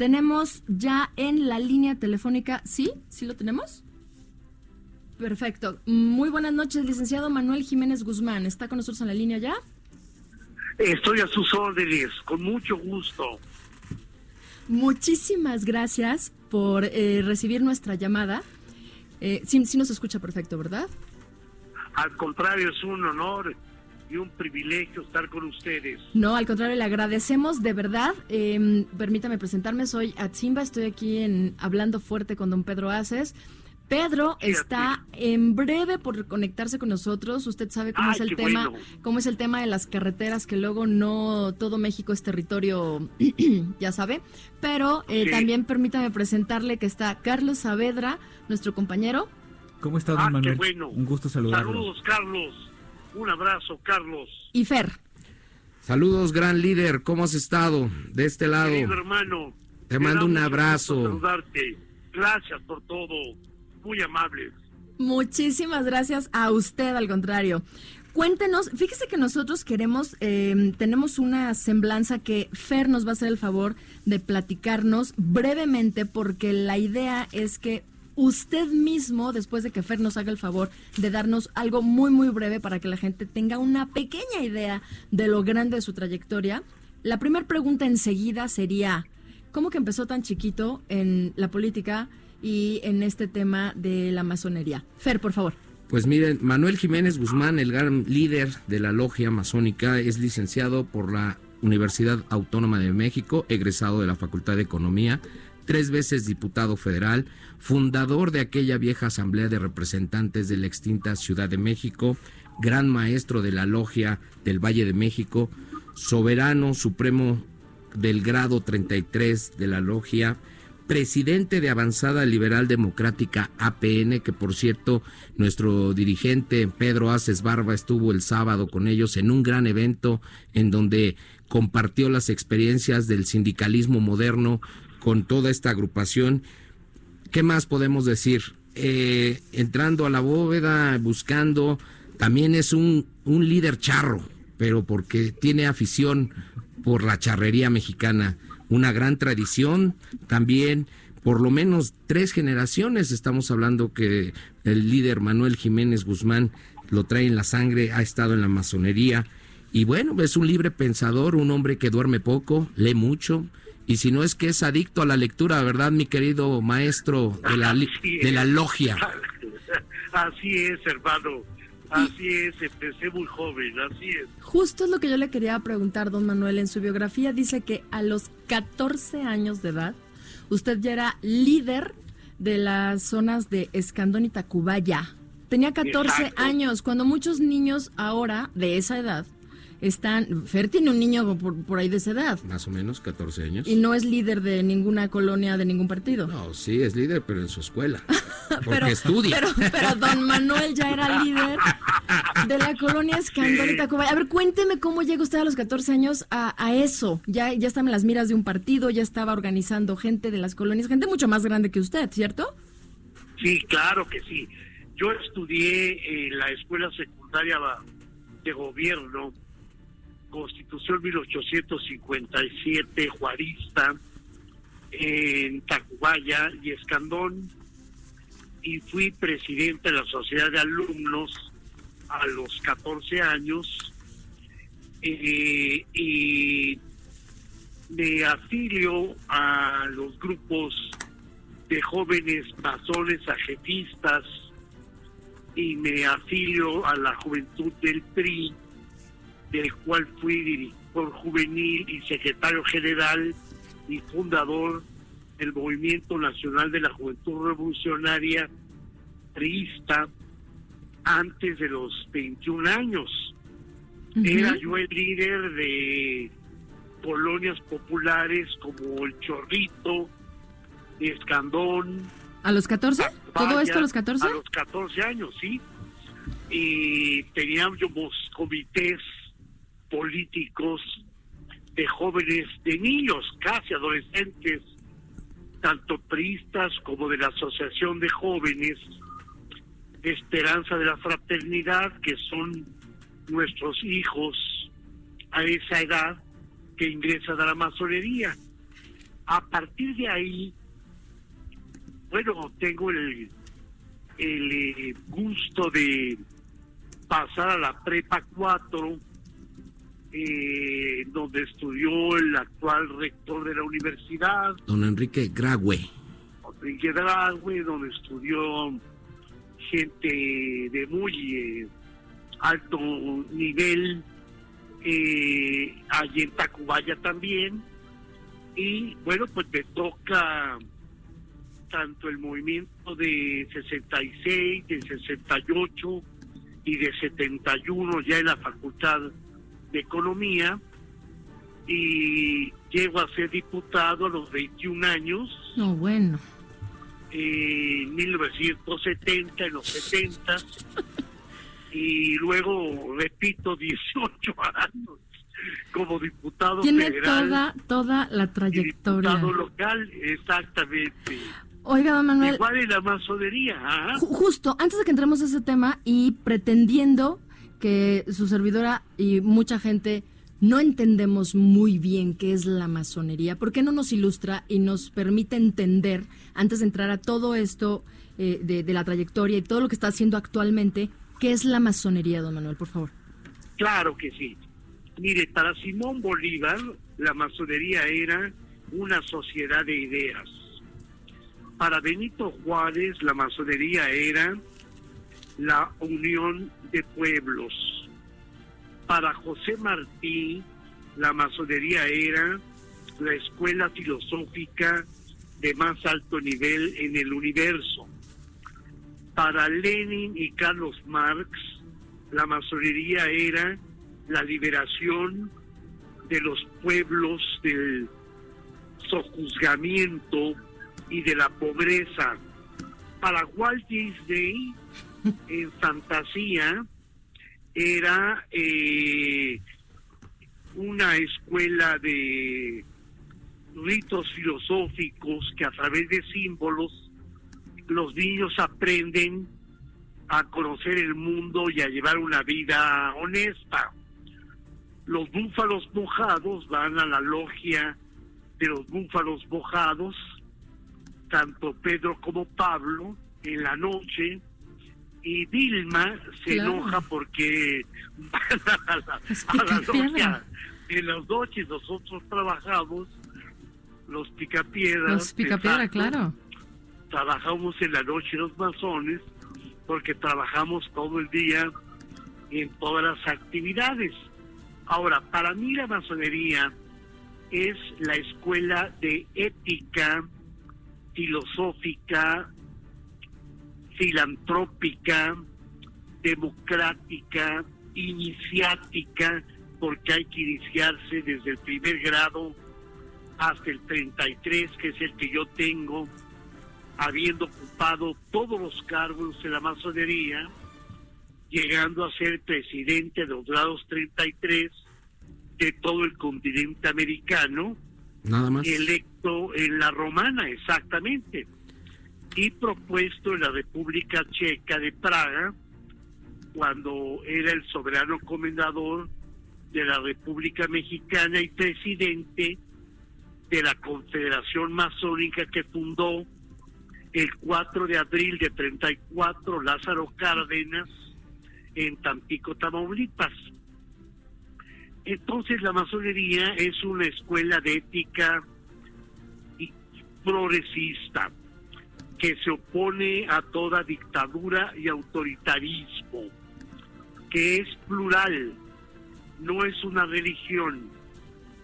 Tenemos ya en la línea telefónica, ¿sí? ¿Sí lo tenemos? Perfecto. Muy buenas noches, licenciado Manuel Jiménez Guzmán. ¿Está con nosotros en la línea ya? Estoy a sus órdenes, con mucho gusto. Muchísimas gracias por eh, recibir nuestra llamada. Eh, sí, sí nos escucha perfecto, ¿verdad? Al contrario, es un honor y un privilegio estar con ustedes. No, al contrario, le agradecemos de verdad. Eh, permítame presentarme, soy Atzimba, estoy aquí en Hablando Fuerte con don Pedro Aces. Pedro está en breve por conectarse con nosotros. Usted sabe cómo Ay, es el tema, bueno. cómo es el tema de las carreteras, que luego no todo México es territorio, ya sabe. Pero eh, Sí. también permítame presentarle que está Carlos Saavedra, nuestro compañero. ¿Cómo está, don Ah, qué Manuel? bueno. Un gusto saludarlo. Saludos, Carlos. Un abrazo, Carlos. Y Fer, Saludos, gran líder. ¿Cómo has estado? De este lado. Querido hermano. Te mando un abrazo. Saludarte. Gracias por todo. Muy amables. muchísimas gracias a usted, al contrario. Cuéntenos, fíjese que nosotros queremos, eh, tenemos una semblanza que Fer nos va a hacer el favor de platicarnos brevemente, porque la idea es que usted mismo, después de que Fer nos haga el favor de darnos algo muy, muy breve para que la gente tenga una pequeña idea de lo grande de su trayectoria, la primera pregunta enseguida sería, ¿cómo que empezó tan chiquito en la política y en este tema de la masonería? Fer, por favor. Pues miren, Manuel Jiménez Guzmán, el gran líder de la logia masónica, es licenciado por la Universidad Autónoma de México, egresado de la Facultad de Economía, tres veces diputado federal, fundador de aquella vieja Asamblea de Representantes de la extinta Ciudad de México, gran maestro de la logia del Valle de México, soberano supremo del grado 33 de la logia, presidente de Avanzada Liberal Democrática APN, que por cierto nuestro dirigente Pedro Aces Barba estuvo el sábado con ellos en un gran evento en donde compartió las experiencias del sindicalismo moderno con toda esta agrupación. ¿Qué más podemos decir? Eh, entrando a la bóveda, buscando, también es un, un líder charro, pero porque tiene afición por la charrería mexicana, una gran tradición, también por lo menos tres generaciones, estamos hablando que el líder Manuel Jiménez Guzmán lo trae en la sangre, ha estado en la masonería, y bueno, es un libre pensador, un hombre que duerme poco, lee mucho, y si no es que es adicto a la lectura, ¿verdad, mi querido maestro de la, de la logia? Así es, hermano. Así es, empecé muy joven, así es. Justo es lo que yo le quería preguntar, don Manuel. En su biografía dice que a los 14 años de edad, usted ya era líder de las zonas de Escandón y Tacubaya. Tenía 14 Exacto. años, cuando muchos niños ahora de esa edad están... Fer tiene un niño por, por ahí de esa edad Más o menos 14 años. y no es líder de ninguna colonia, de ningún partido. No, sí, es líder, pero en su escuela. Porque pero, estudia. Pero, pero don Manuel ya era líder de la colonia Escandón y Tacubaya. A ver, cuénteme cómo llega usted a los 14 años a, a eso. Ya, ya estaba en las miras de un partido, ya estaba organizando gente de las colonias, gente mucho más grande que usted, ¿cierto? Sí, claro que sí. Yo estudié en la escuela secundaria de gobierno, Constitución 1857, Juarista, en Tacubaya y Escandón, y fui presidente de la Sociedad de Alumnos a los 14 años, eh, y me afilio a los grupos de jóvenes masones ajetistas y me afilio a la juventud del PRI, del cual fui director juvenil y secretario general y fundador del Movimiento Nacional de la Juventud Revolucionaria priista antes de los 21 años. Era yo el líder de colonias populares como El Chorrito, Escandón. ¿A los 14? ¿Todo esto a los 14? A los 14 años, sí. Y teníamos comités políticos de jóvenes, de niños, casi adolescentes, tanto priistas como de la Asociación de Jóvenes Esperanza de la Fraternidad, que son nuestros hijos a esa edad que ingresan a la masonería. A partir de ahí, bueno, tengo el, el eh, gusto de pasar a la prepa 4, eh, donde estudió el actual rector de la universidad. Don Enrique Graue. Enrique Graue, donde estudió gente de muy eh, alto nivel, eh, allí en Tacubaya también. Y bueno, pues me toca tanto el movimiento de 66, de 68 y de 71 ya en la Facultad de Economía y llego a ser diputado a los 21 años. No, bueno. En 1970, en los 70 y luego, repito, 18 años como diputado Tiene federal. toda, toda la trayectoria. Diputado local, exactamente. Oiga, don Manuel. Igual en la masonería. Ju- Justo, antes de que entremos a ese tema y pretendiendo que su servidora y mucha gente no entendemos muy bien qué es la masonería, ¿por qué no nos ilustra y nos permite entender, antes de entrar a todo esto eh, de, de la trayectoria y todo lo que está haciendo actualmente, qué es la masonería, don Manuel, por favor? Claro que sí. Mire, para Simón Bolívar, la masonería era una sociedad de ideas. Para Benito Juárez, la masonería era la unión de pueblos. Para José Martí, la masonería era la escuela filosófica de más alto nivel en el universo. Para Lenin y Carlos Marx, la masonería era la liberación de los pueblos del sojuzgamiento y de la pobreza. Para Walt Disney, en fantasía, era eh, una escuela de ritos filosóficos que a través de símbolos los niños aprenden a conocer el mundo y a llevar una vida honesta. Los búfalos mojados van a la logia de los búfalos mojados, tanto Pedro como Pablo, en la noche, y Dilma se Claro. enoja porque van a la, a la picapiedra. logia. En las noches nosotros trabajamos los picapiedras. Los picapiedra, exacto, claro. trabajamos en la noche los masones porque trabajamos todo el día en todas las actividades. Ahora, para mí la masonería es la escuela de ética filosófica, filantrópica, democrática, iniciática, porque hay que iniciarse desde el primer grado hasta el 33, que es el que yo tengo, habiendo ocupado todos los cargos en la masonería, llegando a ser presidente de los grados 33 de todo el continente americano, Nada más. electo en la romana, exactamente, y propuesto en la República Checa de Praga, cuando era el soberano comendador de la República Mexicana y presidente de la Confederación Masónica que fundó el 4 de abril de 34 Lázaro Cárdenas en Tampico, Tamaulipas. Entonces la masonería es una escuela de ética progresista que se opone a toda dictadura y autoritarismo, que es plural, no es una religión.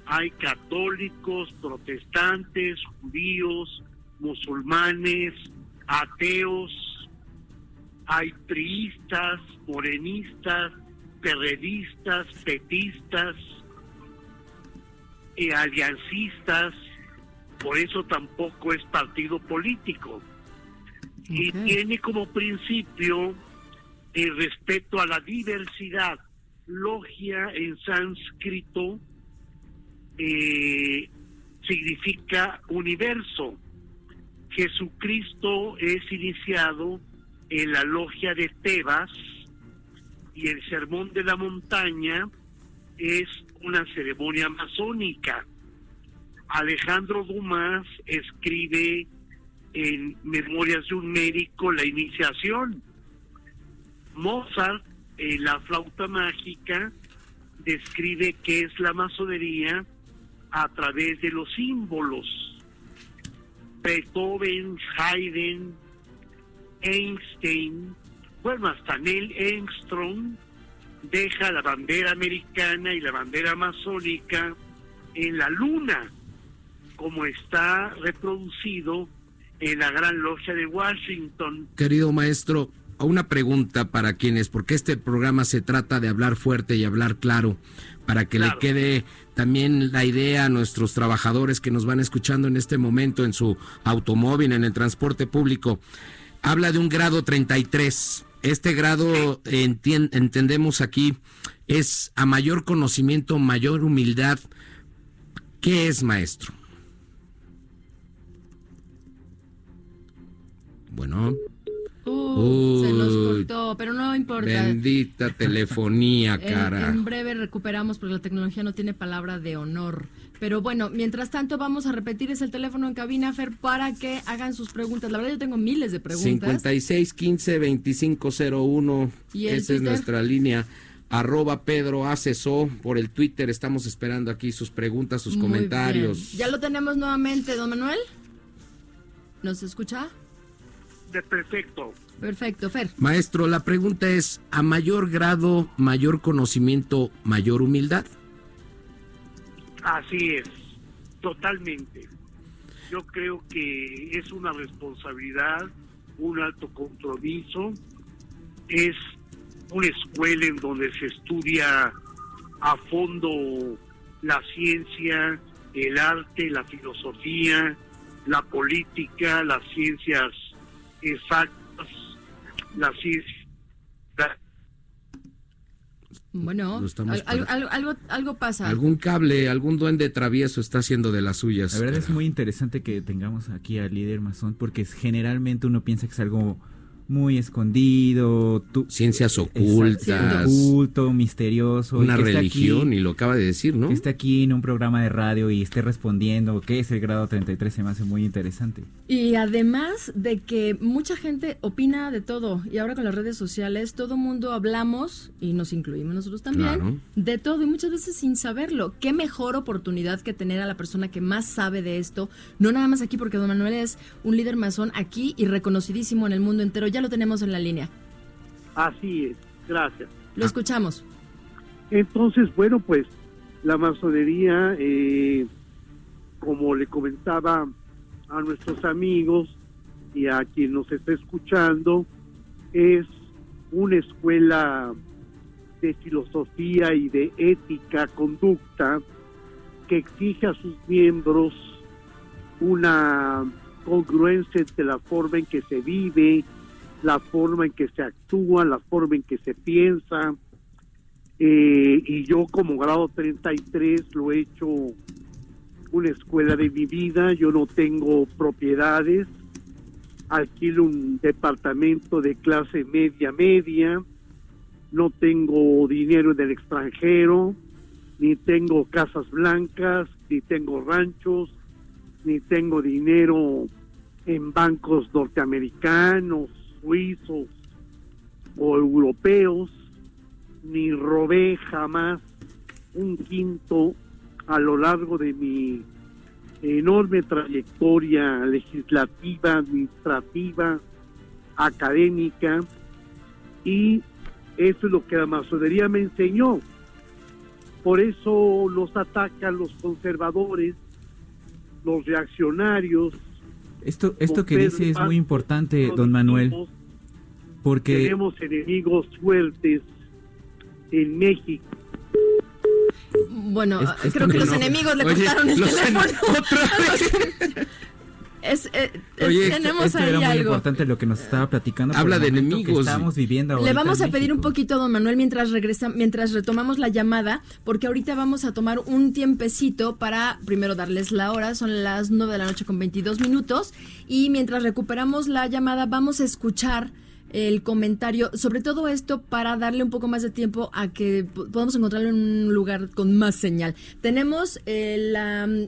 Hay católicos, protestantes, judíos, musulmanes, ateos, hay priistas, morenistas, perredistas, petistas, eh, aliancistas, por eso tampoco es partido político. Y tiene como principio el respeto a la diversidad. Logia en sánscrito eh, significa universo. Jesucristo es iniciado en la logia de Tebas y el sermón de la montaña es una ceremonia masónica. Alejandro Dumas escribe en Memorias de un médico la iniciación. Mozart, en la flauta mágica, describe qué es la masonería a través de los símbolos. Beethoven, Haydn, Einstein, bueno, hasta Neil Engstrom deja la bandera americana y la bandera masónica en la luna, como está reproducido en la Gran Logia de Washington. Querido maestro, una pregunta para quienes, porque este programa se trata de hablar fuerte y hablar claro, para que le quede también la idea a nuestros trabajadores que nos van escuchando en este momento en su automóvil, en el transporte público. Habla de un grado 33. Este grado, entendemos aquí, es a mayor conocimiento, mayor humildad. ¿Qué es, maestro? Bueno. se nos cortó, pero no importa. Bendita telefonía, cara. En, breve recuperamos porque la tecnología no tiene palabra de honor. Pero bueno, mientras tanto vamos a repetir ese teléfono en cabina, Fer, para que hagan sus preguntas. La verdad yo tengo miles de preguntas. 56 15 25 01. Esa es nuestra línea. Arroba Pedro Aceso por el Twitter. Estamos esperando aquí sus preguntas, sus comentarios. Ya lo tenemos nuevamente, don Manuel. ¿Nos escucha? De perfecto. Perfecto, Fer. Maestro, la pregunta es, ¿a mayor grado, mayor conocimiento, mayor humildad? Así es, totalmente. Yo creo que es una responsabilidad, un alto compromiso, es una escuela en donde se estudia a fondo la ciencia, el arte, la filosofía, la política, las ciencias exactas, la ciencia bueno, algo, algo, pasa. Algún cable, algún duende travieso está haciendo de las suyas. La verdad es muy interesante que tengamos aquí al líder masón porque generalmente uno piensa que es algo muy escondido, ciencias ocultas, oculto, misterioso, una religión y lo acaba de decir, ¿no? Que esté aquí en un programa de radio y esté respondiendo qué es el grado 33 se me hace muy interesante. Y además de que mucha gente opina de todo y ahora con las redes sociales todo mundo hablamos y nos incluimos nosotros también de todo y muchas veces sin saberlo. Qué mejor oportunidad que tener a la persona que más sabe de esto, no nada más aquí porque don Manuel es un líder masón aquí y reconocidísimo en el mundo entero ya lo tenemos en la línea. Así es, gracias. Lo escuchamos. Entonces, bueno, pues la masonería, eh, como le comentaba a nuestros amigos y a quien nos está escuchando, es una escuela de filosofía y de ética, conducta, que exige a sus miembros una congruencia entre la forma en que se vive, la forma en que se actúa, la forma en que se piensa. Eh, y yo como grado 33 lo he hecho una escuela de mi vida, yo no tengo propiedades, alquilo un departamento de clase media media, no tengo dinero en el extranjero, ni tengo casas blancas, ni tengo ranchos, ni tengo dinero en bancos norteamericanos, suizos o europeos, ni robé jamás un quinto a lo largo de mi enorme trayectoria legislativa, administrativa, académica, y eso es lo que la masonería me enseñó. Por eso los atacan los conservadores, los reaccionarios. Esto, esto que dice es muy importante, don Manuel. Porque tenemos enemigos fuertes en México. Bueno, creo que los enemigos le cortaron el teléfono. es, eh, eh, tenemos ahí era muy algo. importante lo que nos estaba platicando. Habla de enemigos. estamos viviendo Le vamos a pedir un poquito, don Manuel, mientras regresa, mientras retomamos la llamada, porque ahorita vamos a tomar un tiempecito para primero darles la hora, son las 9 de la noche con 22 minutos, y mientras recuperamos la llamada vamos a escuchar el comentario, sobre todo esto para darle un poco más de tiempo a que po- podamos encontrarlo en un lugar con más señal. Tenemos el,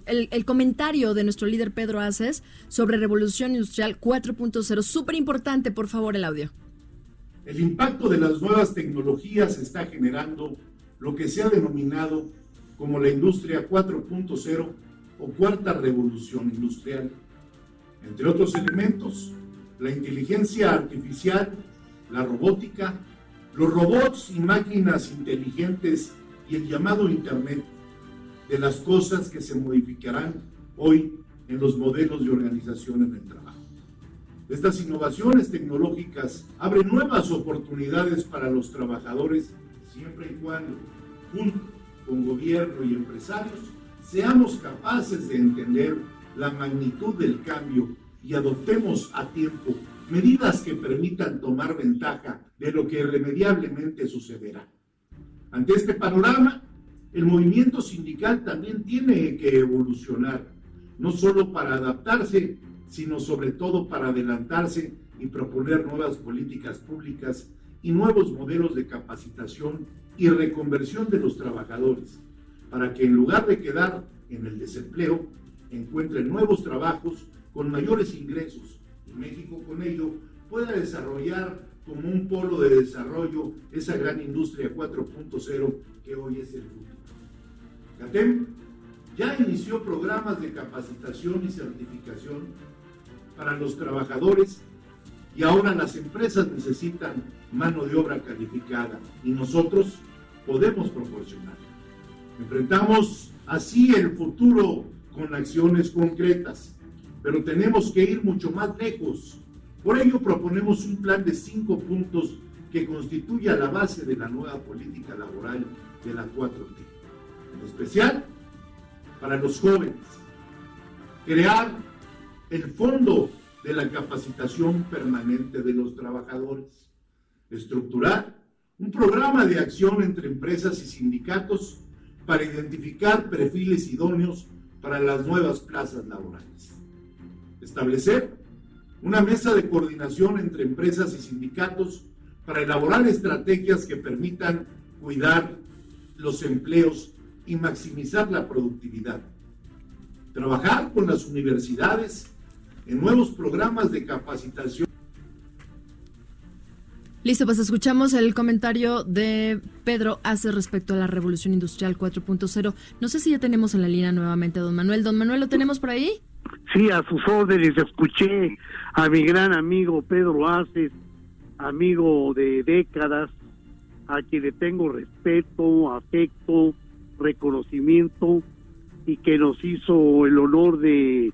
el comentario de nuestro líder Pedro Aces sobre Revolución Industrial 4.0, súper importante, por favor, el audio. El impacto de las nuevas tecnologías está generando lo que se ha denominado como la industria 4.0 o cuarta revolución industrial. Entre otros elementos, la inteligencia artificial, la robótica, los robots y máquinas inteligentes y el llamado Internet de las cosas que se modificarán hoy en los modelos de organización en el trabajo. Estas innovaciones tecnológicas abren nuevas oportunidades para los trabajadores siempre y cuando, junto con gobierno y empresarios, seamos capaces de entender la magnitud del cambio y adoptemos a tiempo medidas que permitan tomar ventaja de lo que irremediablemente sucederá. Ante este panorama, el movimiento sindical también tiene que evolucionar, no solo para adaptarse, sino sobre todo para adelantarse y proponer nuevas políticas públicas y nuevos modelos de capacitación y reconversión de los trabajadores, para que en lugar de quedar en el desempleo, encuentren nuevos trabajos con mayores ingresos y México con ello pueda desarrollar como un polo de desarrollo esa gran industria 4.0 que hoy es el futuro. CATEM ya inició programas de capacitación y certificación para los trabajadores y ahora las empresas necesitan mano de obra calificada y nosotros podemos proporcionar. Enfrentamos así el futuro con acciones concretas, pero tenemos que ir mucho más lejos. Por ello proponemos un plan de cinco puntos que constituya la base de la nueva política laboral de la 4T. En especial para los jóvenes. Crear el fondo de la capacitación permanente de los trabajadores. Estructurar un programa de acción entre empresas y sindicatos para identificar perfiles idóneos para las nuevas plazas laborales. Establecer una mesa de coordinación entre empresas y sindicatos para elaborar estrategias que permitan cuidar los empleos y maximizar la productividad. Trabajar con las universidades en nuevos programas de capacitación. Listo, pues escuchamos el comentario de Pedro hace respecto a la revolución industrial 4.0. No sé si ya tenemos en la línea nuevamente a don Manuel. Don Manuel, ¿lo tenemos por ahí? Sí, a sus órdenes. Escuché a mi gran amigo Pedro Aces, amigo de décadas, a quien le tengo respeto, afecto, reconocimiento y que nos hizo el honor de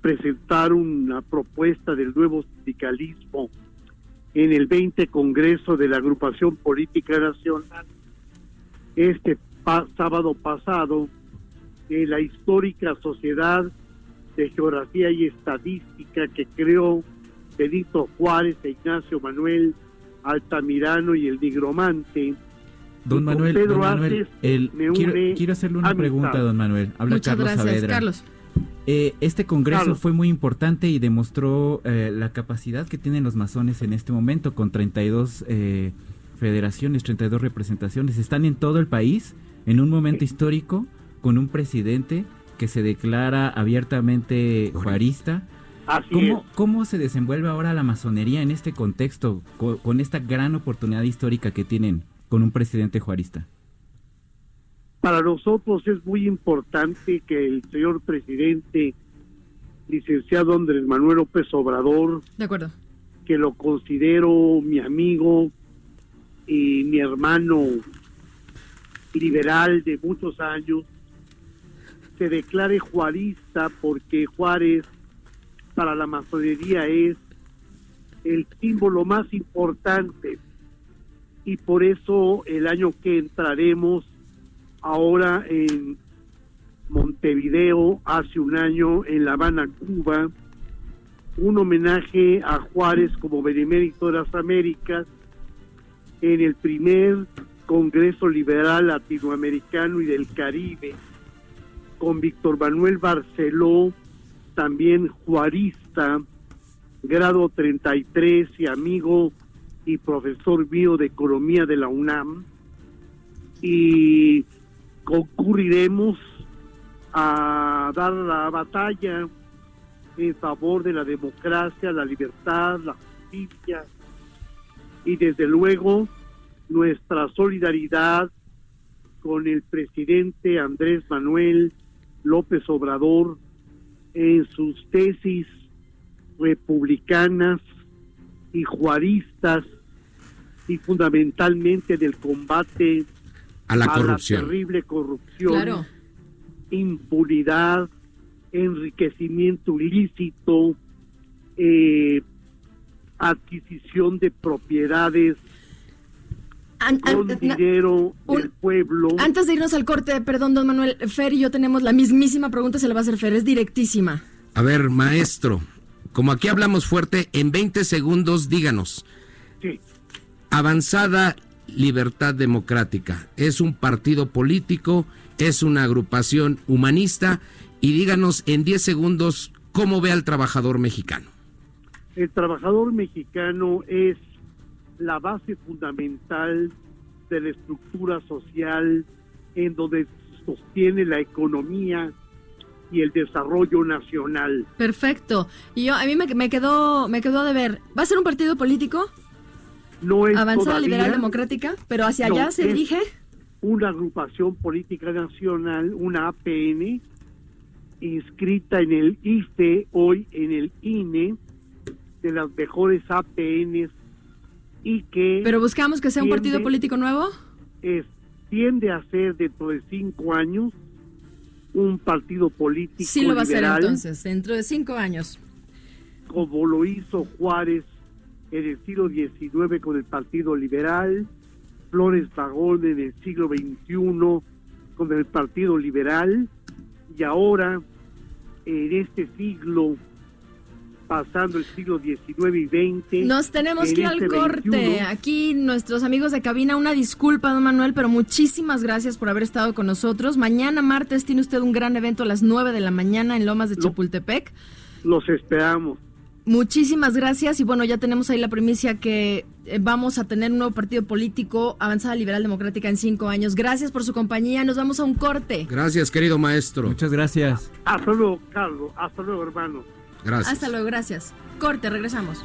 presentar una propuesta del nuevo sindicalismo en el 20 Congreso de la Agrupación Política Nacional este sábado pasado en la histórica Sociedad de Geografía y Estadística que creó Benito Juárez e Ignacio Manuel Altamirano y el Nigromante. Don Y Manuel, Pedro don Manuel, Aces el- me quiero, hacerle una amistad. pregunta, don Manuel. Habla Muchas Carlos gracias, Saavedra. Carlos. Eh, este congreso Carlos. fue muy importante y demostró eh, la capacidad que tienen los masones en este momento con 32 eh, federaciones, 32 representaciones. Están en todo el país en un momento histórico con un presidente que se declara abiertamente juarista. Así ¿Cómo, es. ¿Cómo se desenvuelve ahora la masonería en este contexto, co- con, esta gran oportunidad histórica que tienen con un presidente juarista? Para nosotros es muy importante que el señor presidente, licenciado Andrés Manuel López Obrador, De acuerdo. que lo considero mi amigo y mi hermano liberal de muchos años, se declare juarista porque Juárez para la masonería es el símbolo más importante. Y por eso el año que entraremos ahora en Montevideo, hace un año en La Habana, Cuba, un homenaje a Juárez como benemérito de las Américas en el primer Congreso Liberal Latinoamericano y del Caribe, con Víctor Manuel Barceló, también juarista, grado 33 y amigo y profesor mío de Economía de la UNAM. Y concurriremos a dar la batalla en favor de la democracia, la libertad, la justicia y desde luego nuestra solidaridad con el presidente Andrés Manuel López Obrador en sus tesis republicanas y juaristas y fundamentalmente del combate a la corrupción. la terrible corrupción, Claro. impunidad, enriquecimiento ilícito, eh, adquisición de propiedades An- an- con na- dinero un- del pueblo. antes de irnos al corte, perdón, don Manuel, Fer y yo tenemos la mismísima pregunta, se la va a hacer Fer, es directísima. A ver, maestro, como aquí hablamos fuerte, en 20 segundos díganos, Sí. Avanzada Libertad Democrática, ¿es un partido político? ¿Es una agrupación humanista? Y díganos en 10 segundos cómo ve al trabajador mexicano. El trabajador mexicano es la base fundamental de la estructura social en donde sostiene la economía y el desarrollo nacional. Perfecto. Y yo, a mí me, me quedó, me quedó de ver, ¿va a ser un partido político? No es Avanzada todavía Liberal Democrática, pero hacia No, allá se dirige. una agrupación política nacional, una APN, inscrita en el IFE, hoy en el INE, de las mejores APNs y que Pero buscamos que sea un partido político nuevo. es, tiende a ser dentro de cinco años un partido político Sí lo va a ser entonces, dentro de cinco años. como lo hizo Juárez en el siglo XIX con el Partido Liberal, Flores Magón en el siglo XXI con el Partido Liberal, y ahora en este siglo, pasando el siglo XIX y XX. Nos tenemos en que ir al este corte. 21, Aquí nuestros amigos de cabina, una disculpa, don Manuel, pero muchísimas gracias por haber estado con nosotros. Mañana martes tiene usted un gran evento a las 9 de la mañana en Lomas de Chapultepec. Los esperamos. Muchísimas gracias y bueno, ya tenemos ahí la primicia que eh, vamos a tener un nuevo partido político, Avanzada Liberal Democrática en cinco años. Gracias por su compañía, nos vamos a un corte. Gracias, querido maestro. Muchas gracias. Hasta luego, Carlos. Hasta luego, hermano. Hasta luego, gracias. Corte, regresamos.